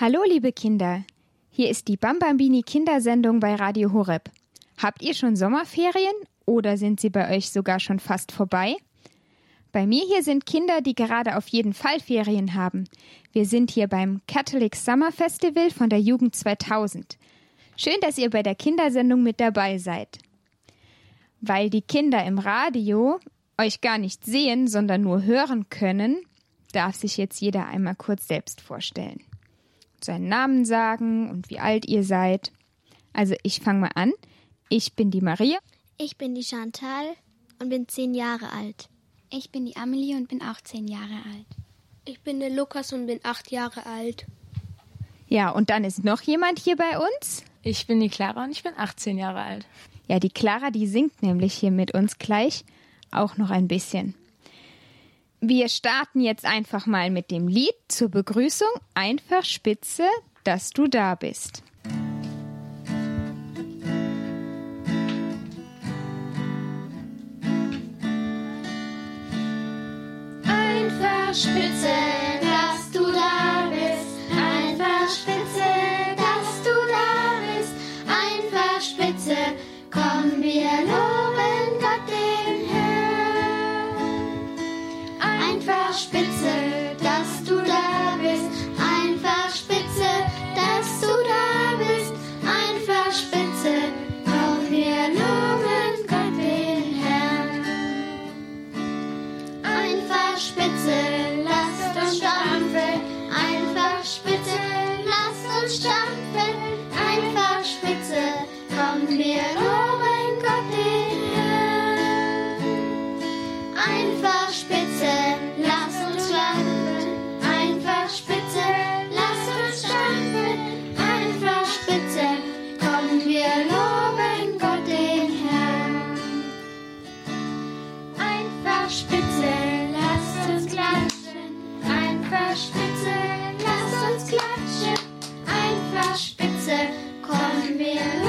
Hallo, liebe Kinder. Hier ist die Bambambini Kindersendung bei Radio Horeb. Habt ihr schon Sommerferien oder sind sie bei euch sogar schon fast vorbei? Bei mir hier sind Kinder, die gerade auf jeden Fall Ferien haben. Wir sind hier beim Catholic Summer Festival von der Jugend 2000. Schön, dass ihr bei der Kindersendung mit dabei seid. Weil die Kinder im Radio euch gar nicht sehen, sondern nur hören können, darf sich jetzt jeder einmal kurz selbst vorstellen. Seinen Namen sagen und wie alt ihr seid. Also ich fange mal an. Ich bin die Maria. Ich bin die Chantal und bin zehn Jahre alt. Ich bin die Amelie und bin auch zehn Jahre alt. Ich bin der Lukas und bin acht Jahre alt. Ja, und dann ist noch jemand hier bei uns. Ich bin die Clara und ich bin 18 Jahre alt. Ja, die Clara, die singt nämlich hier mit uns gleich auch noch ein bisschen. Wir starten jetzt einfach mal mit dem Lied zur Begrüßung. Einfach spitze, dass du da bist. Einfach spitze, me.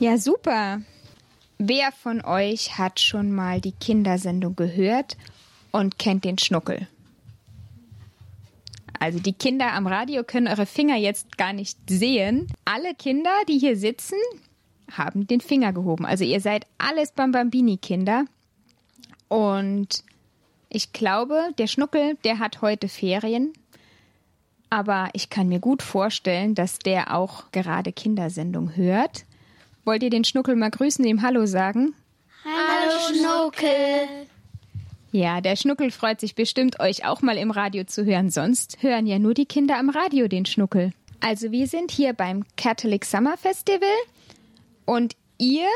Ja, super. Wer von euch hat schon mal die Kindersendung gehört und kennt den Schnuckel? Also die Kinder am Radio können eure Finger jetzt gar nicht sehen. Alle Kinder, die hier sitzen, haben den Finger gehoben. Also ihr seid alles Bambambini-Kinder. Und ich glaube, der Schnuckel, der hat heute Ferien. Aber ich kann mir gut vorstellen, dass der auch gerade Kindersendung hört. Wollt ihr den Schnuckel mal grüßen, ihm Hallo sagen? Hallo Schnuckel. Ja, der Schnuckel freut sich bestimmt, euch auch mal im Radio zu hören. Sonst hören ja nur die Kinder am Radio den Schnuckel. Also wir sind hier beim Catholic Summer Festival und ihr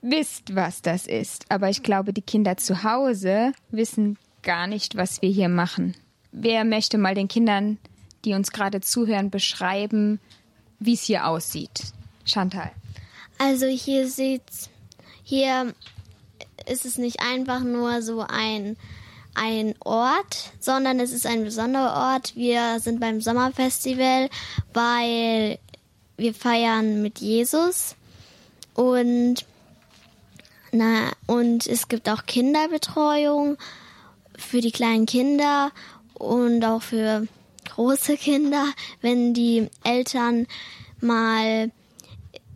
wisst, was das ist. Aber ich glaube, die Kinder zu Hause wissen gar nicht, was wir hier machen. Wer möchte mal den Kindern, die uns gerade zuhören, beschreiben, wie es hier aussieht? Chantal. Also hier sieht's, hier ist es nicht einfach nur so ein, ein Ort, sondern es ist ein besonderer Ort. Wir sind beim Sommerfestival, weil wir feiern mit Jesus und na, und es gibt auch Kinderbetreuung für die kleinen Kinder und auch für große Kinder, wenn die Eltern mal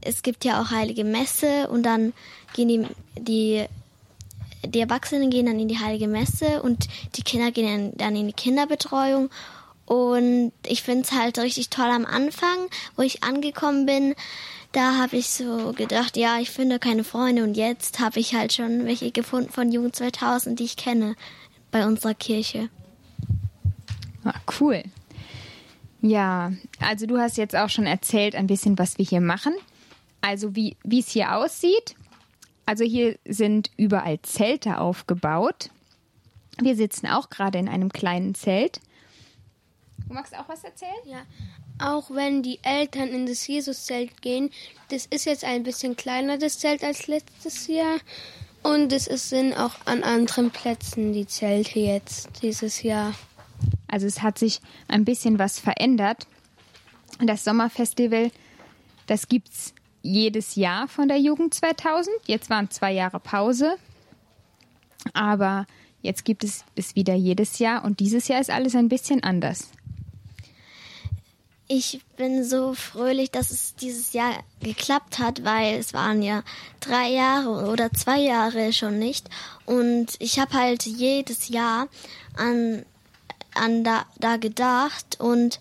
es gibt ja auch heilige Messe und dann gehen die, die, die Erwachsenen gehen dann in die heilige Messe und die Kinder gehen dann in die Kinderbetreuung. Und ich finde es halt richtig toll am Anfang, wo ich angekommen bin. Da habe ich so gedacht, ja, ich finde keine Freunde und jetzt habe ich halt schon welche gefunden von Jugend 2000, die ich kenne bei unserer Kirche. Ah, cool. Ja, also du hast jetzt auch schon erzählt ein bisschen, was wir hier machen. Also wie es hier aussieht. Also hier sind überall Zelte aufgebaut. Wir sitzen auch gerade in einem kleinen Zelt. Du magst auch was erzählen? Ja. Auch wenn die Eltern in das Jesuszelt gehen, das ist jetzt ein bisschen kleiner, das Zelt, als letztes Jahr. Und es sind auch an anderen Plätzen die Zelte jetzt dieses Jahr. Also es hat sich ein bisschen was verändert. Das Sommerfestival, das gibt's jedes Jahr von der Jugend 2000. Jetzt waren zwei Jahre Pause, aber jetzt gibt es es wieder jedes Jahr und dieses Jahr ist alles ein bisschen anders. Ich bin so fröhlich, dass es dieses Jahr geklappt hat, weil es waren ja drei Jahre oder zwei Jahre schon nicht. Und ich habe halt jedes Jahr an, an da, da gedacht und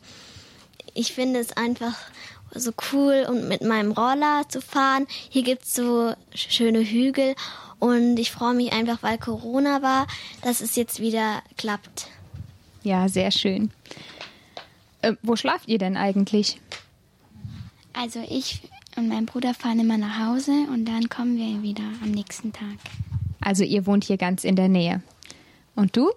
ich finde es einfach so cool und mit meinem Roller zu fahren. Hier gibt's so schöne Hügel und ich freue mich einfach, weil Corona war, dass es jetzt wieder klappt. Ja, sehr schön. Äh, wo schlaft ihr denn eigentlich? Also ich und mein Bruder fahren immer nach Hause und dann kommen wir wieder am nächsten Tag. Also ihr wohnt hier ganz in der Nähe. Und du?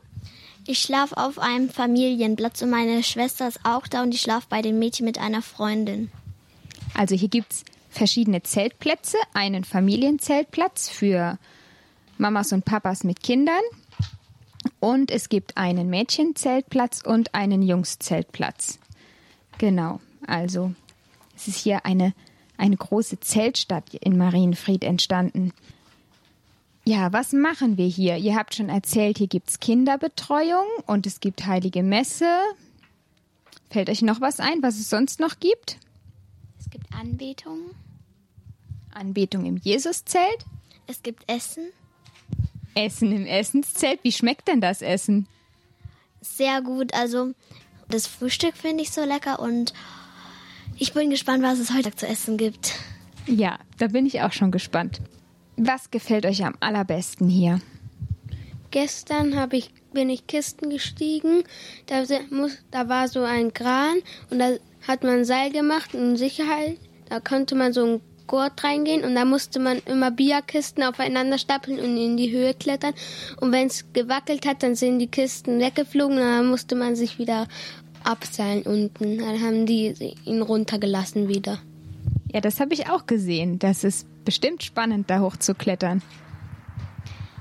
Ich schlafe auf einem Familienplatz und meine Schwester ist auch da und ich schlafe bei den Mädchen mit einer Freundin. Also hier gibt's verschiedene Zeltplätze, einen Familienzeltplatz für Mamas und Papas mit Kindern und es gibt einen Mädchenzeltplatz und einen Jungszeltplatz. Genau, also es ist hier eine, eine große Zeltstadt in Marienfried entstanden. Ja, was machen wir hier? Ihr habt schon erzählt, hier gibt's Kinderbetreuung und es gibt heilige Messe. Fällt euch noch was ein, was es sonst noch gibt? Anbetung. Anbetung im Jesuszelt, Es gibt Essen. Essen im Essenszelt. Wie schmeckt denn das Essen? Sehr gut. Also das Frühstück finde ich so lecker und ich bin gespannt, was es heute zu essen gibt. Ja, da bin ich auch schon gespannt. Was gefällt euch am allerbesten hier? Gestern hab ich, bin ich Kisten gestiegen. Da, muss, da war so ein Kran und da hat man ein Seil gemacht in Sicherheit. Da konnte man so ein Gurt reingehen und da musste man immer Bierkisten aufeinander stapeln und in die Höhe klettern. Und wenn es gewackelt hat, dann sind die Kisten weggeflogen und dann musste man sich wieder abseilen unten. Dann haben die ihn runtergelassen wieder. Ja, das habe ich auch gesehen. Das ist bestimmt spannend, da hochzuklettern.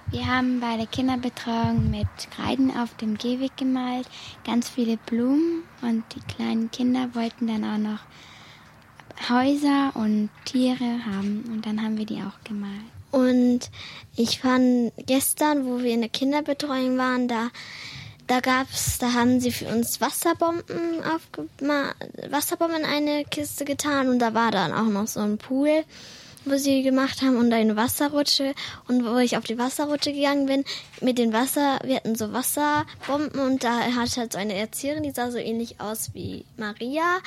Wir haben bei der Kinderbetreuung mit Kreiden auf dem Gehweg gemalt, ganz viele Blumen und die kleinen Kinder wollten dann auch noch Häuser und Tiere haben und dann haben wir die auch gemalt. Und ich fand gestern, wo wir in der Kinderbetreuung waren, da da gab's, da haben sie für uns Wasserbomben aufgema Wasserbomben in eine Kiste getan und da war dann auch noch so ein Pool, wo sie gemacht haben und eine Wasserrutsche und wo ich auf die Wasserrutsche gegangen bin mit den Wasser, wir hatten so Wasserbomben und da hat halt so eine Erzieherin, die sah so ähnlich aus wie Maria,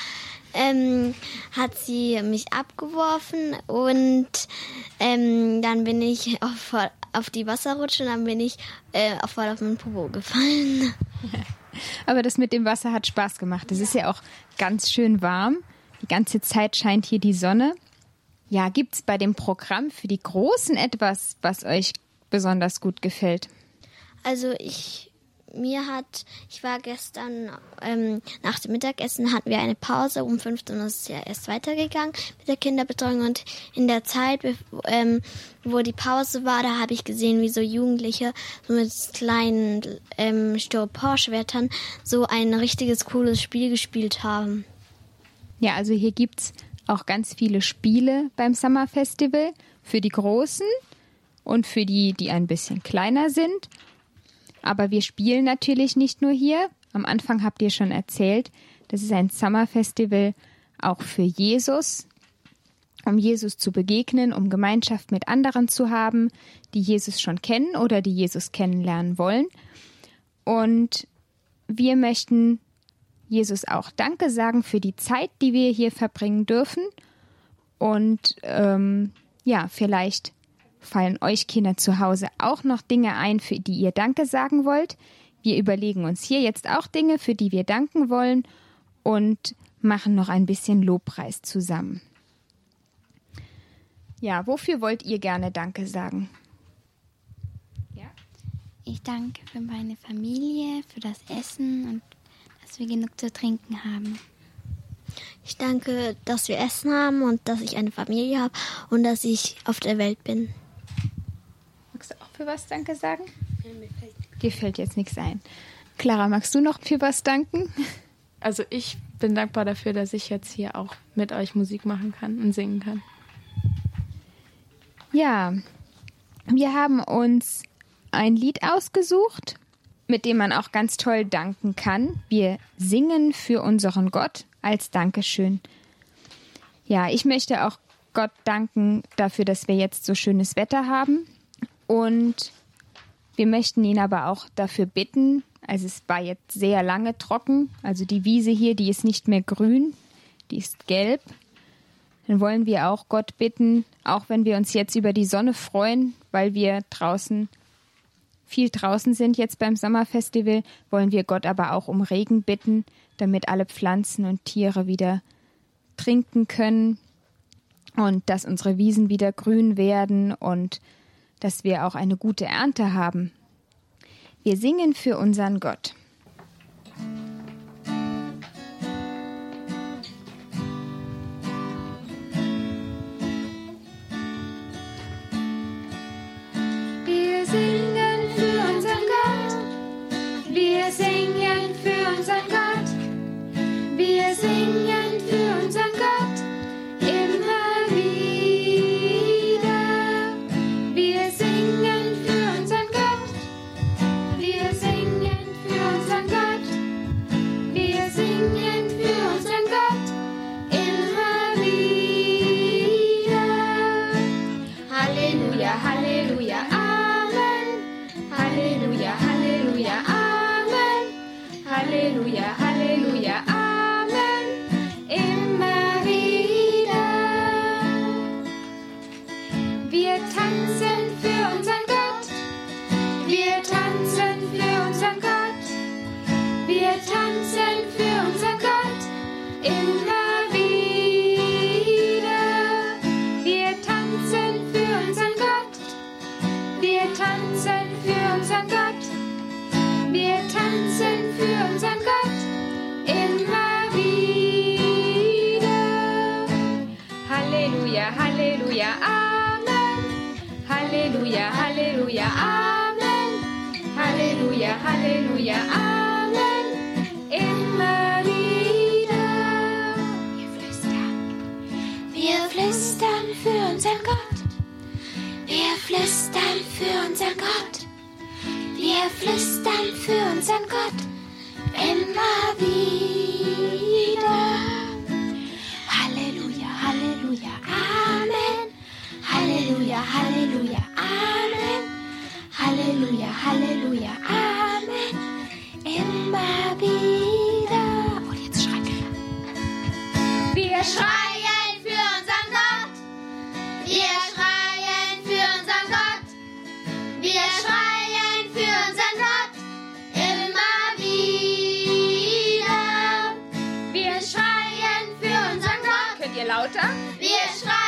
ähm, hat sie mich abgeworfen und ähm, dann bin ich auf, auf die Wasserrutsche und dann bin ich äh, voll auf meinen Popo gefallen. Aber das mit dem Wasser hat Spaß gemacht. Es ist ja auch ganz schön warm. Die ganze Zeit scheint hier die Sonne. Ja, gibt's bei dem Programm für die Großen etwas, was euch besonders gut gefällt? Also ich mir hat, ich war gestern ähm, nach dem Mittagessen hatten wir eine Pause um 15 Uhr ist es ja erst weitergegangen mit der Kinderbetreuung und in der Zeit, ähm, wo die Pause war, da habe ich gesehen, wie so Jugendliche so mit kleinen ähm, Styroporschwertern so ein richtiges cooles Spiel gespielt haben. Ja, also hier gibt's auch ganz viele Spiele beim Summer Festival für die Großen und für die, die ein bisschen kleiner sind. Aber wir spielen natürlich nicht nur hier. Am Anfang habt ihr schon erzählt, das ist ein Summer Festival auch für Jesus, um Jesus zu begegnen, um Gemeinschaft mit anderen zu haben, die Jesus schon kennen oder die Jesus kennenlernen wollen. Und wir möchten Jesus auch Danke sagen für die Zeit, die wir hier verbringen dürfen. Und ähm, ja, vielleicht fallen euch Kinder zu Hause auch noch Dinge ein, für die ihr Danke sagen wollt. Wir überlegen uns hier jetzt auch Dinge, für die wir danken wollen. und machen noch ein bisschen Lobpreis zusammen. Ja, wofür wollt ihr gerne Danke sagen? Ich danke für meine Familie, für das Essen und dass wir genug zu trinken haben. Ich danke, dass wir Essen haben und dass ich eine Familie habe und dass ich auf der Welt bin. Magst du auch für was Danke sagen? Dir fällt jetzt nichts ein. Clara, magst du noch für was danken? Also ich bin dankbar dafür, dass ich jetzt hier auch mit euch Musik machen kann und singen kann. Ja, wir haben uns ein Lied ausgesucht, mit dem man auch ganz toll danken kann. Wir singen für unseren Gott als Dankeschön. Ja, ich möchte auch Gott danken dafür, dass wir jetzt so schönes Wetter haben. Und wir möchten ihn aber auch dafür bitten, also es war jetzt sehr lange trocken, also die Wiese hier, die ist nicht mehr grün, die ist gelb. Dann wollen wir auch Gott bitten, auch wenn wir uns jetzt über die Sonne freuen, weil wir draußen viel draußen sind jetzt beim Sommerfestival, wollen wir Gott aber auch um Regen bitten, damit alle Pflanzen und Tiere wieder trinken können und dass unsere Wiesen wieder grün werden und dass wir auch eine gute Ernte haben. Wir singen für unseren Gott. Halleluja, Halleluja, Amen. Halleluja, Halleluja, Amen. Halleluja, Halleluja, Amen. Immer wieder. Wir flüstern, wir flüstern für unseren Gott. Wir flüstern für unseren Gott. Wir flüstern für unseren Gott. Immer wieder. Halleluja, Halleluja, Amen. Halleluja, Halleluja, Amen. Immer wieder. Und oh, jetzt schreien wir. Wir schreien für unseren Gott. Wir schreien für unseren Gott. Wir schreien für unseren Gott. Immer wieder. Wir schreien für unseren Gott. Könnt ihr lauter? Wir schreien.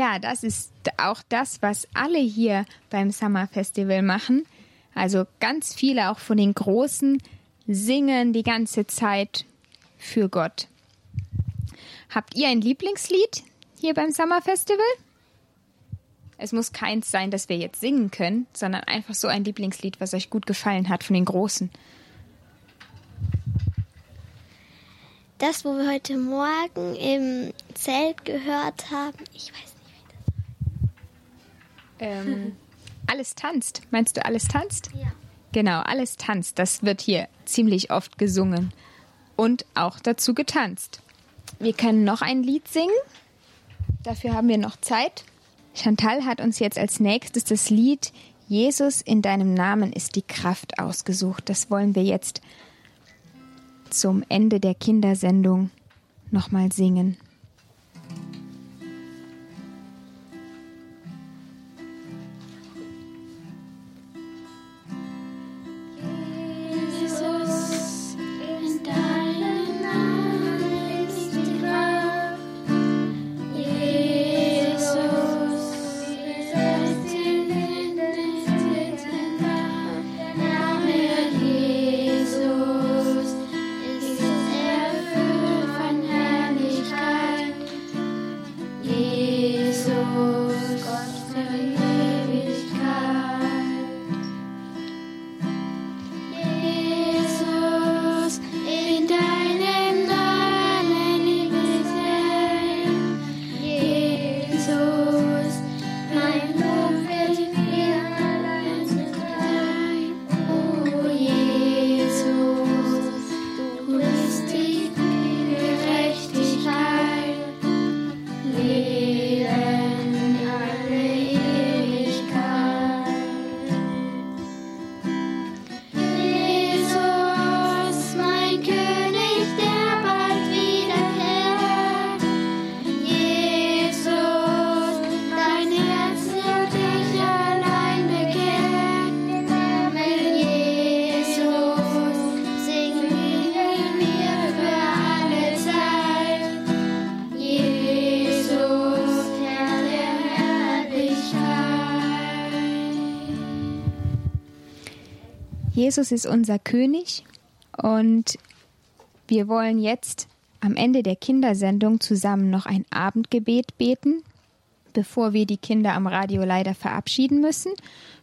Ja, das ist auch das, was alle hier beim Summer Festival machen. Also ganz viele auch von den Großen singen die ganze Zeit für Gott. Habt ihr ein Lieblingslied hier beim Summer Festival? Es muss keins sein, das wir jetzt singen können, sondern einfach so ein Lieblingslied, was euch gut gefallen hat von den Großen. Das, wo wir heute Morgen im Zelt gehört haben, ich weiß ähm, alles tanzt. Meinst du, alles tanzt? Ja. Genau, alles tanzt. Das wird hier ziemlich oft gesungen und auch dazu getanzt. Wir können noch ein Lied singen. Dafür haben wir noch Zeit. Chantal hat uns jetzt als nächstes das Lied Jesus in deinem Namen ist die Kraft ausgesucht. Das wollen wir jetzt zum Ende der Kindersendung nochmal singen. Jesus ist unser König und wir wollen jetzt am Ende der Kindersendung zusammen noch ein Abendgebet beten, bevor wir die Kinder am Radio leider verabschieden müssen.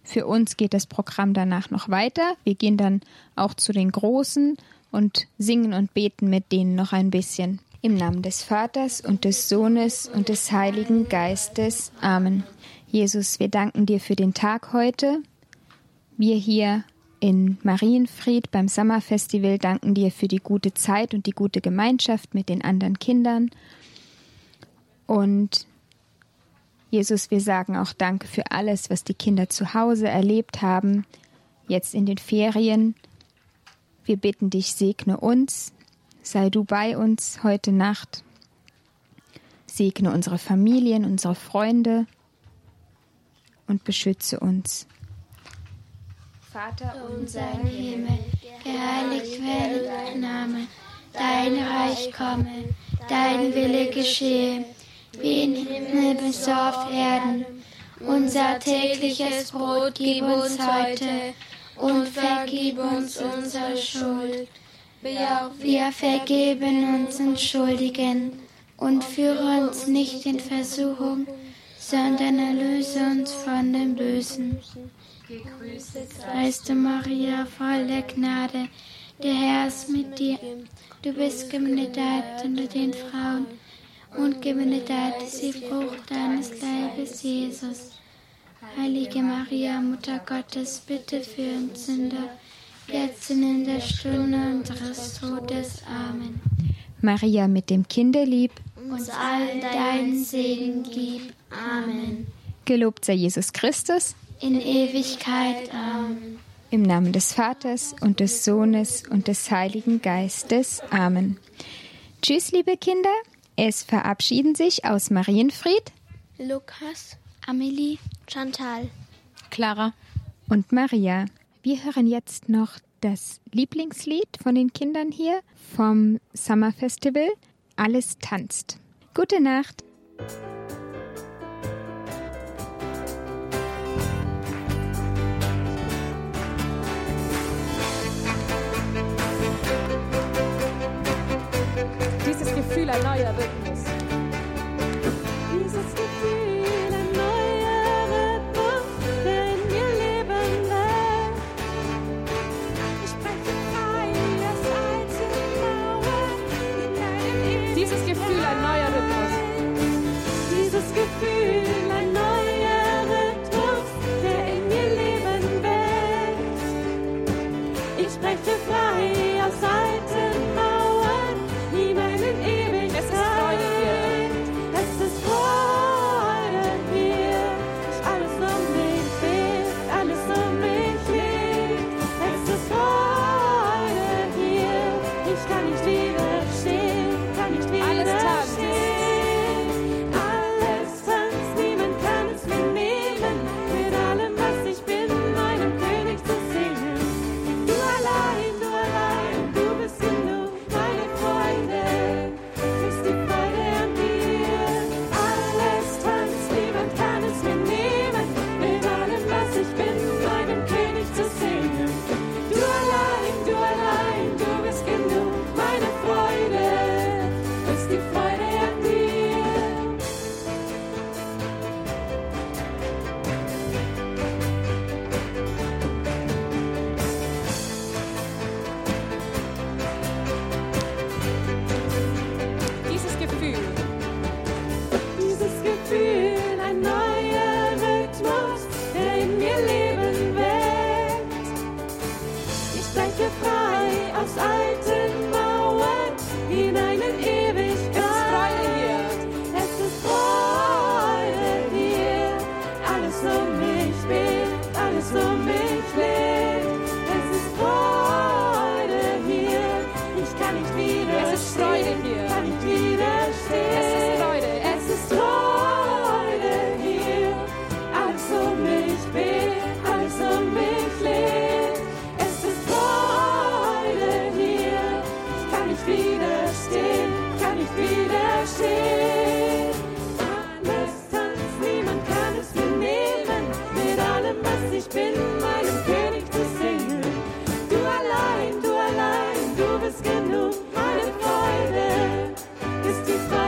Für uns geht das Programm danach noch weiter. Wir gehen dann auch zu den Großen und singen und beten mit denen noch ein bisschen. Im Namen des Vaters und des Sohnes und des Heiligen Geistes. Amen. Jesus, wir danken dir für den Tag heute. Wir hier in Marienfried beim Sommerfestival danken dir für die gute Zeit und die gute Gemeinschaft mit den anderen Kindern. Und Jesus, wir sagen auch Danke für alles, was die Kinder zu Hause erlebt haben, jetzt in den Ferien. Wir bitten dich, segne uns, sei du bei uns heute Nacht, segne unsere Familien, unsere Freunde und beschütze uns. Vater unser im Himmel, geheiligt werde dein Name, dein Reich komme, dein Wille geschehe, wie im Himmel so auf Erden. Unser tägliches Brot gib uns heute und vergib uns unsere Schuld, wie auch wir vergeben unseren Schuldigen. Und führe uns nicht in Versuchung, sondern erlöse uns von dem Bösen. Gegrüßet seist du, Maria, voll der Gnade. Der Herr ist mit dir. Du bist gebenedeit unter den Frauen und gebenedeit ist die Frucht deines Leibes, Jesus. Heilige Maria, Mutter Gottes, bitte für uns Sünder, jetzt und in der Stunde unseres Todes. Amen. Maria mit dem Kinderlieb, uns allen deinen Segen gib. Amen. Gelobt sei Jesus Christus in Ewigkeit. Amen. Im Namen des Vaters und des Sohnes und des Heiligen Geistes. Amen. Tschüss, liebe Kinder. Es verabschieden sich aus Marienfried Lukas, Amelie, Chantal, Clara und Maria. Wir hören jetzt noch das Lieblingslied von den Kindern hier vom Summer Festival. Alles tanzt. Gute Nacht. Gefühl, ein neuer Rhythmus. Dieses Gefühl, I do. Du bist genug, meine Freude ist die Freude